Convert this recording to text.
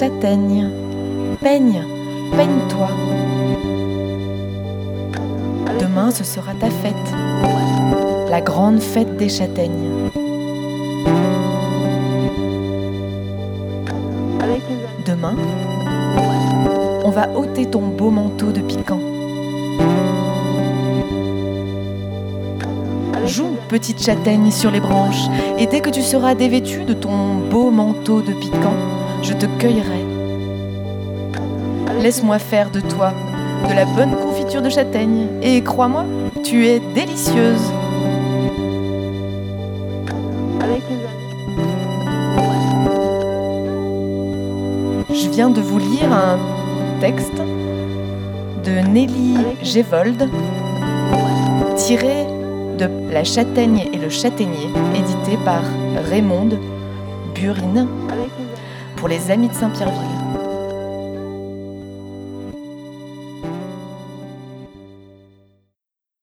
châtaigne. Peigne, peigne-toi. Demain, ce sera ta fête, la grande fête des châtaignes. Demain, on va ôter ton beau manteau de piquant. Joue, petite châtaigne, sur les branches, et dès que tu seras dévêtue de ton beau manteau de piquant, je te cueillerai. Laisse-moi faire de toi de la bonne confiture de châtaigne, et crois-moi, tu es délicieuse. Je viens de vous lire un texte de Nelly Gévold tiré de La châtaigne et le châtaignier, édité par Raymond Burine pour les Amis de Saint-Pierreville.